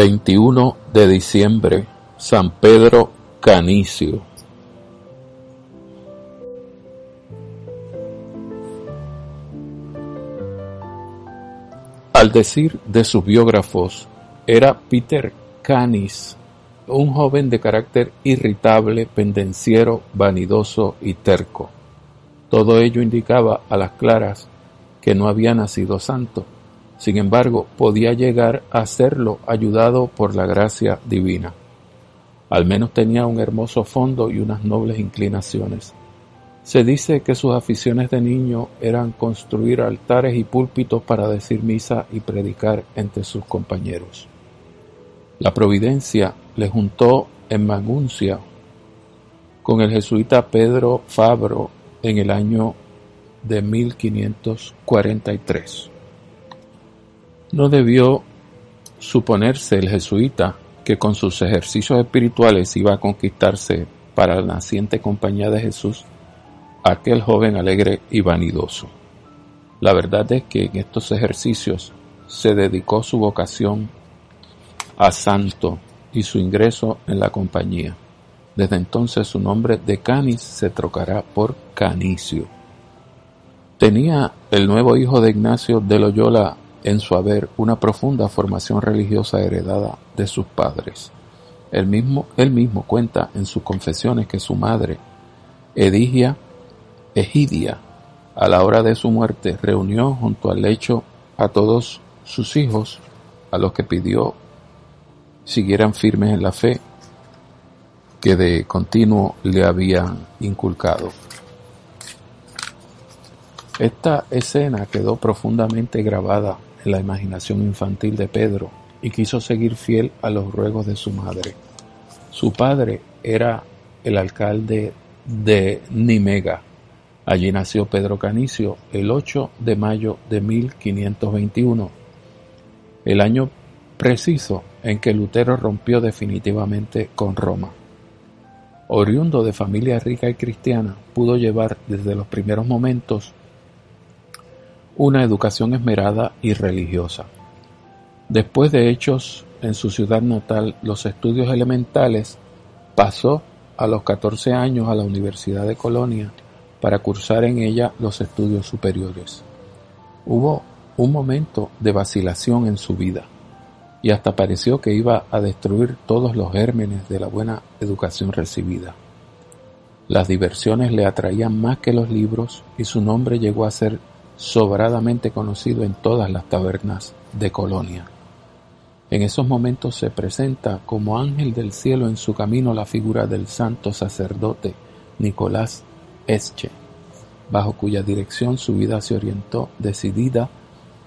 Veintiuno de diciembre, San Pedro Canicio. Al decir de sus biógrafos, era Peter Canis, un joven de carácter irritable, pendenciero, vanidoso y terco. Todo ello indicaba a las claras que no había nacido santo. Sin embargo, podía llegar a serlo ayudado por la gracia divina. Al menos tenía un hermoso fondo y unas nobles inclinaciones. Se dice que sus aficiones de niño eran construir altares y púlpitos para decir misa y predicar entre sus compañeros. La providencia le juntó en Maguncia con el jesuita Pedro Fabro en el año de 1543. No debió suponerse el jesuita que con sus ejercicios espirituales iba a conquistarse para la naciente compañía de Jesús aquel joven alegre y vanidoso. La verdad es que en estos ejercicios se dedicó su vocación a santo y su ingreso en la compañía. Desde entonces su nombre de Canis se trocará por Canicio. Tenía el nuevo hijo de Ignacio de Loyola en su haber una profunda formación religiosa heredada de sus padres. Él mismo, él mismo cuenta en sus confesiones que su madre, Edigia Egidia, a la hora de su muerte, reunió junto al lecho a todos sus hijos, a los que pidió siguieran firmes en la fe que de continuo le habían inculcado. Esta escena quedó profundamente grabada en la imaginación infantil de Pedro y quiso seguir fiel a los ruegos de su madre. Su padre era el alcalde de Nimega. Allí nació Pedro Canicio el 8 de mayo de 1521, el año preciso en que Lutero rompió definitivamente con Roma. Oriundo de familia rica y cristiana, pudo llevar desde los primeros momentos una educación esmerada y religiosa. Después de hechos en su ciudad natal los estudios elementales, pasó a los 14 años a la Universidad de Colonia para cursar en ella los estudios superiores. Hubo un momento de vacilación en su vida y hasta pareció que iba a destruir todos los gérmenes de la buena educación recibida. Las diversiones le atraían más que los libros y su nombre llegó a ser sobradamente conocido en todas las tabernas de Colonia. En esos momentos se presenta como ángel del cielo en su camino la figura del santo sacerdote Nicolás Esche, bajo cuya dirección su vida se orientó decidida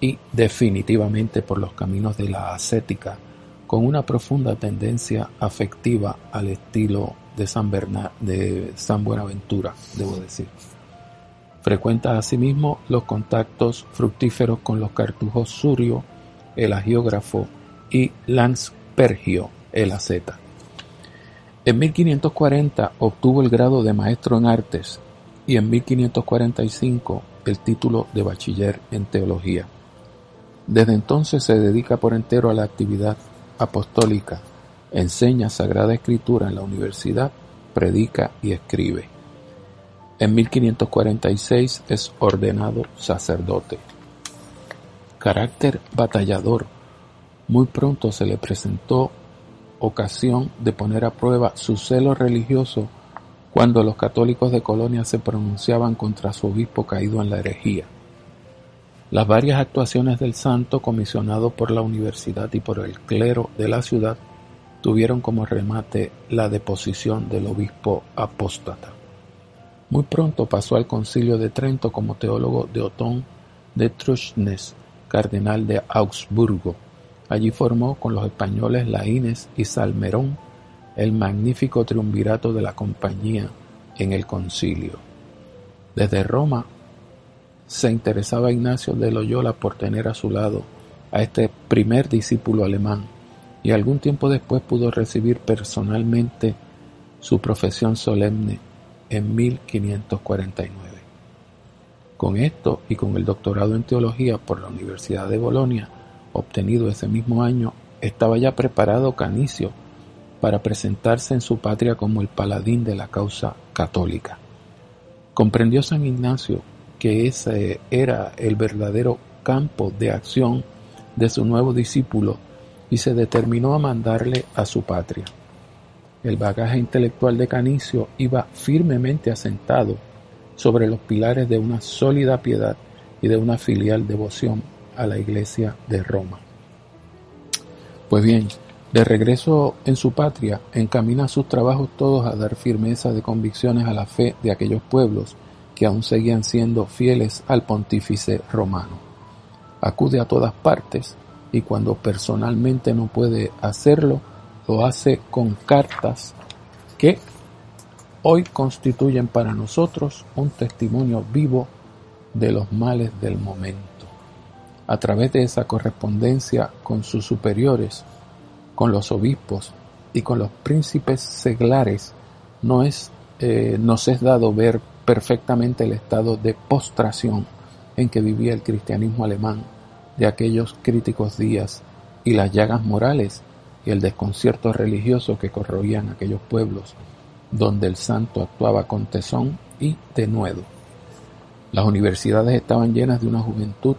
y definitivamente por los caminos de la ascética, con una profunda tendencia afectiva al estilo de San, de San Buenaventura, debo decir. Frecuenta asimismo los contactos fructíferos con los cartujos Surio, el agiógrafo y Lanspergio, el asceta. En 1540 obtuvo el grado de maestro en artes y en 1545 el título de bachiller en teología. Desde entonces se dedica por entero a la actividad apostólica, enseña Sagrada Escritura en la universidad, predica y escribe. En 1546 es ordenado sacerdote. Carácter batallador. Muy pronto se le presentó ocasión de poner a prueba su celo religioso cuando los católicos de Colonia se pronunciaban contra su obispo caído en la herejía. Las varias actuaciones del santo, comisionado por la universidad y por el clero de la ciudad, tuvieron como remate la deposición del obispo apóstata. Muy pronto pasó al concilio de Trento como teólogo de Otón de Truchnes, cardenal de Augsburgo. Allí formó con los españoles Laínez y Salmerón el magnífico triunvirato de la compañía en el concilio. Desde Roma se interesaba Ignacio de Loyola por tener a su lado a este primer discípulo alemán y algún tiempo después pudo recibir personalmente su profesión solemne en 1549. Con esto y con el doctorado en teología por la Universidad de Bolonia, obtenido ese mismo año, estaba ya preparado Canicio para presentarse en su patria como el paladín de la causa católica. Comprendió San Ignacio que ese era el verdadero campo de acción de su nuevo discípulo y se determinó a mandarle a su patria. El bagaje intelectual de Canicio iba firmemente asentado sobre los pilares de una sólida piedad y de una filial devoción a la Iglesia de Roma. Pues bien, de regreso en su patria, encamina sus trabajos todos a dar firmeza de convicciones a la fe de aquellos pueblos que aún seguían siendo fieles al pontífice romano. Acude a todas partes y cuando personalmente no puede hacerlo, lo hace con cartas que hoy constituyen para nosotros un testimonio vivo de los males del momento. A través de esa correspondencia con sus superiores, con los obispos y con los príncipes seglares, no es, eh, nos es dado ver perfectamente el estado de postración en que vivía el cristianismo alemán de aquellos críticos días y las llagas morales y el desconcierto religioso que corroían aquellos pueblos donde el santo actuaba con tesón y denuedo. Las universidades estaban llenas de una juventud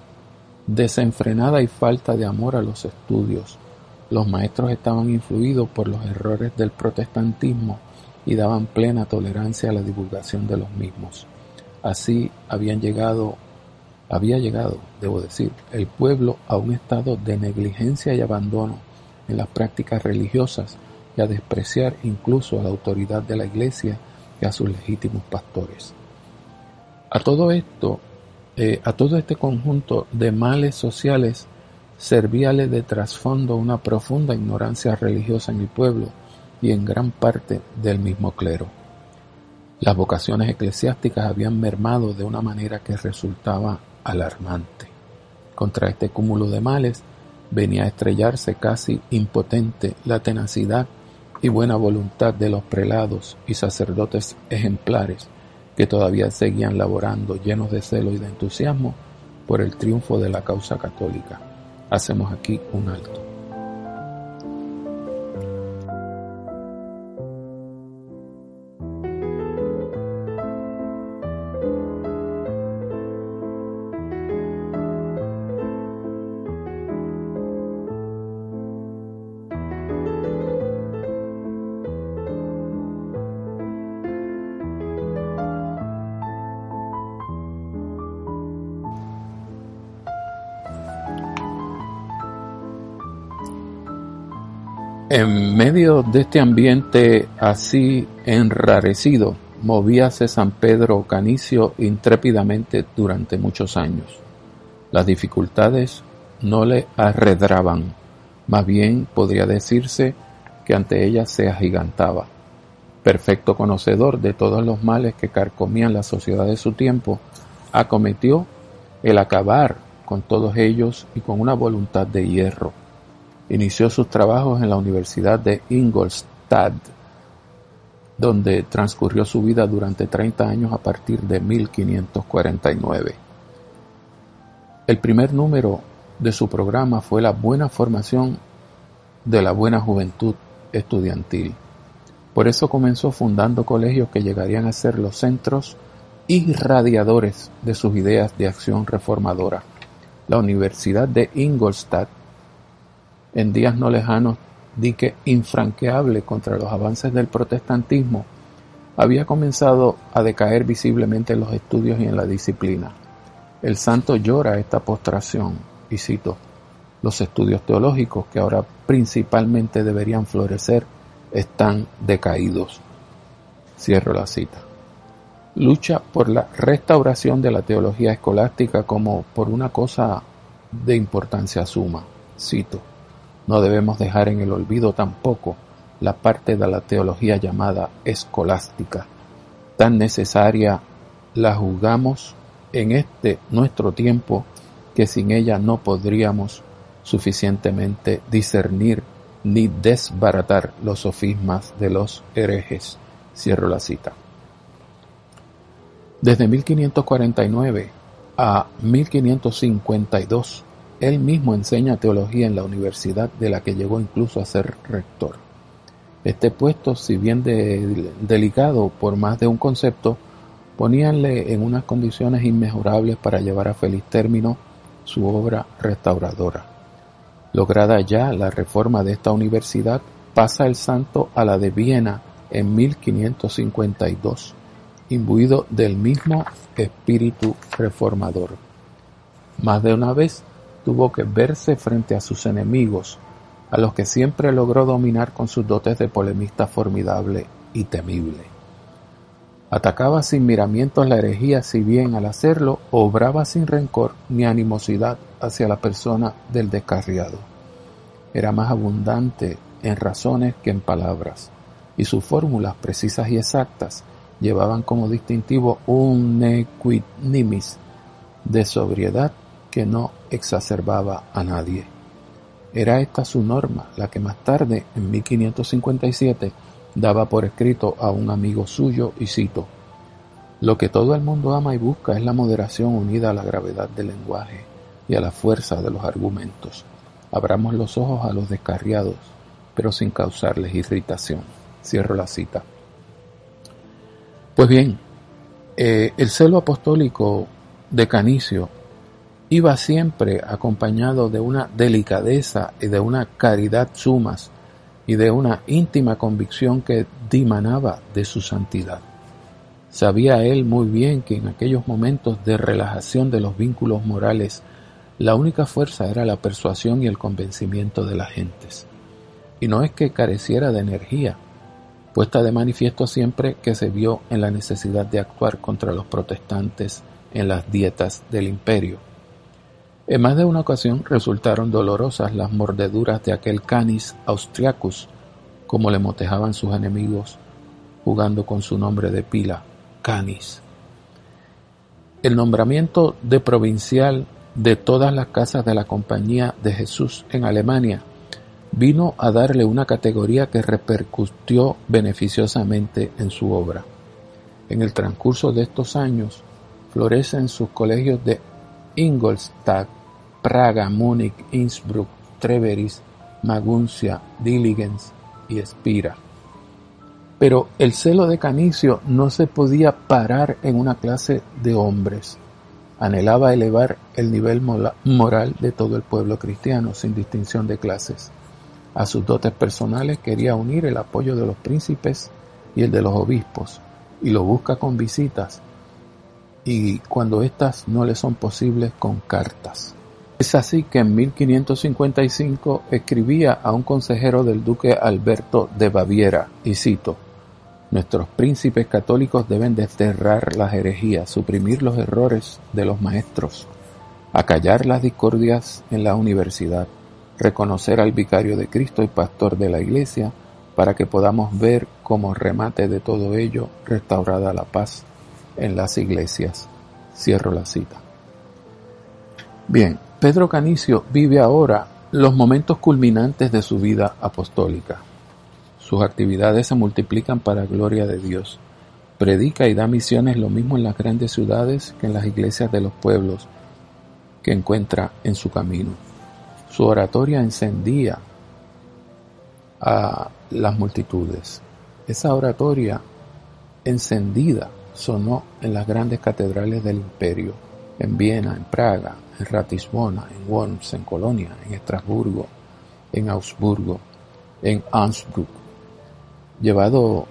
desenfrenada y falta de amor a los estudios. Los maestros estaban influidos por los errores del protestantismo y daban plena tolerancia a la divulgación de los mismos. Así habían llegado, había llegado, debo decir, el pueblo a un estado de negligencia y abandono en las prácticas religiosas y a despreciar incluso a la autoridad de la Iglesia y a sus legítimos pastores. A todo esto, eh, a todo este conjunto de males sociales servíale de trasfondo una profunda ignorancia religiosa en el pueblo y en gran parte del mismo clero. Las vocaciones eclesiásticas habían mermado de una manera que resultaba alarmante. Contra este cúmulo de males venía a estrellarse casi impotente la tenacidad y buena voluntad de los prelados y sacerdotes ejemplares que todavía seguían laborando llenos de celo y de entusiasmo por el triunfo de la causa católica. Hacemos aquí un alto. En medio de este ambiente así enrarecido, movíase San Pedro Canicio intrépidamente durante muchos años. Las dificultades no le arredraban, más bien podría decirse que ante ellas se agigantaba. Perfecto conocedor de todos los males que carcomían la sociedad de su tiempo, acometió el acabar con todos ellos y con una voluntad de hierro Inició sus trabajos en la Universidad de Ingolstadt, donde transcurrió su vida durante 30 años a partir de 1549. El primer número de su programa fue la buena formación de la buena juventud estudiantil. Por eso comenzó fundando colegios que llegarían a ser los centros irradiadores de sus ideas de acción reformadora. La Universidad de Ingolstadt en días no lejanos dique infranqueable contra los avances del protestantismo, había comenzado a decaer visiblemente en los estudios y en la disciplina. El santo llora esta postración, y cito, los estudios teológicos que ahora principalmente deberían florecer están decaídos. Cierro la cita. Lucha por la restauración de la teología escolástica como por una cosa de importancia suma. Cito. No debemos dejar en el olvido tampoco la parte de la teología llamada escolástica. Tan necesaria la juzgamos en este nuestro tiempo que sin ella no podríamos suficientemente discernir ni desbaratar los sofismas de los herejes. Cierro la cita. Desde 1549 a 1552 él mismo enseña teología en la universidad de la que llegó incluso a ser rector. Este puesto, si bien delicado por más de un concepto, poníanle en unas condiciones inmejorables para llevar a feliz término su obra restauradora. Lograda ya la reforma de esta universidad, pasa el santo a la de Viena en 1552, imbuido del mismo espíritu reformador. Más de una vez tuvo que verse frente a sus enemigos, a los que siempre logró dominar con sus dotes de polemista formidable y temible. Atacaba sin miramientos la herejía, si bien al hacerlo obraba sin rencor ni animosidad hacia la persona del descarriado. Era más abundante en razones que en palabras, y sus fórmulas precisas y exactas llevaban como distintivo un nequid de sobriedad que no exacerbaba a nadie. Era esta su norma, la que más tarde, en 1557, daba por escrito a un amigo suyo y cito, Lo que todo el mundo ama y busca es la moderación unida a la gravedad del lenguaje y a la fuerza de los argumentos. Abramos los ojos a los descarriados, pero sin causarles irritación. Cierro la cita. Pues bien, eh, el celo apostólico de Canicio iba siempre acompañado de una delicadeza y de una caridad sumas y de una íntima convicción que dimanaba de su santidad. Sabía él muy bien que en aquellos momentos de relajación de los vínculos morales, la única fuerza era la persuasión y el convencimiento de las gentes. Y no es que careciera de energía, puesta de manifiesto siempre que se vio en la necesidad de actuar contra los protestantes en las dietas del imperio en más de una ocasión resultaron dolorosas las mordeduras de aquel canis austriacus, como le motejaban sus enemigos, jugando con su nombre de pila, canis. El nombramiento de provincial de todas las casas de la Compañía de Jesús en Alemania vino a darle una categoría que repercutió beneficiosamente en su obra. En el transcurso de estos años florecen sus colegios de Ingolstadt, Praga, Múnich, Innsbruck, Treveris, Maguncia, Diligens y Espira. Pero el celo de Canicio no se podía parar en una clase de hombres. Anhelaba elevar el nivel moral de todo el pueblo cristiano sin distinción de clases. A sus dotes personales quería unir el apoyo de los príncipes y el de los obispos, y lo busca con visitas, y cuando éstas no le son posibles con cartas. Es así que en 1555 escribía a un consejero del duque Alberto de Baviera, y cito, Nuestros príncipes católicos deben desterrar las herejías, suprimir los errores de los maestros, acallar las discordias en la universidad, reconocer al vicario de Cristo y pastor de la iglesia, para que podamos ver como remate de todo ello restaurada la paz en las iglesias. Cierro la cita. Bien, Pedro Canicio vive ahora los momentos culminantes de su vida apostólica. Sus actividades se multiplican para gloria de Dios. Predica y da misiones lo mismo en las grandes ciudades que en las iglesias de los pueblos que encuentra en su camino. Su oratoria encendía a las multitudes. Esa oratoria encendida sonó en las grandes catedrales del imperio, en Viena, en Praga, en Ratisbona, en Worms, en Colonia, en Estrasburgo, en Augsburgo, en Ansbruck. Llevado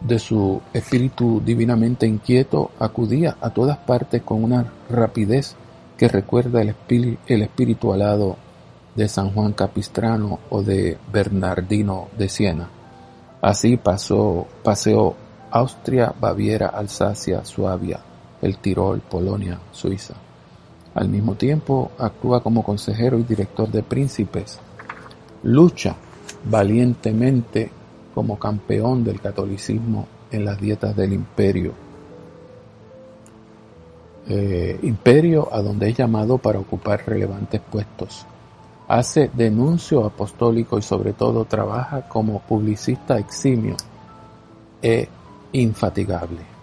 de su espíritu divinamente inquieto, acudía a todas partes con una rapidez que recuerda el, el espíritu alado de San Juan Capistrano o de Bernardino de Siena. Así pasó, paseó Austria, Baviera, Alsacia, Suabia, el Tirol, Polonia, Suiza. Al mismo tiempo actúa como consejero y director de príncipes. Lucha valientemente como campeón del catolicismo en las dietas del imperio. Eh, imperio a donde es llamado para ocupar relevantes puestos. Hace denuncio apostólico y sobre todo trabaja como publicista eximio e infatigable.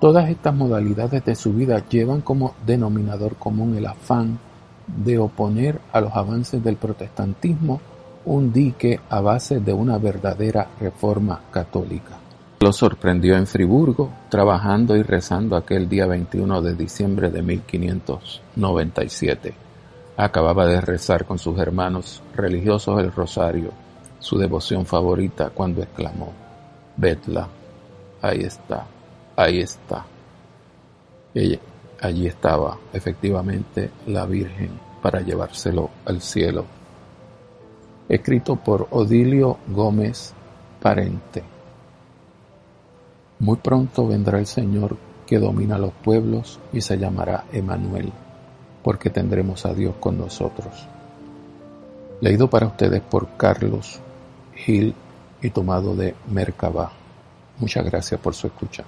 Todas estas modalidades de su vida llevan como denominador común el afán de oponer a los avances del protestantismo un dique a base de una verdadera reforma católica. Lo sorprendió en Friburgo, trabajando y rezando aquel día 21 de diciembre de 1597. Acababa de rezar con sus hermanos religiosos el rosario, su devoción favorita, cuando exclamó, Vedla, ahí está, ahí está. Allí estaba, efectivamente, la Virgen para llevárselo al cielo. Escrito por Odilio Gómez Parente. Muy pronto vendrá el Señor que domina los pueblos y se llamará Emanuel, porque tendremos a Dios con nosotros. Leído para ustedes por Carlos Gil y tomado de Merkabah. Muchas gracias por su escucha.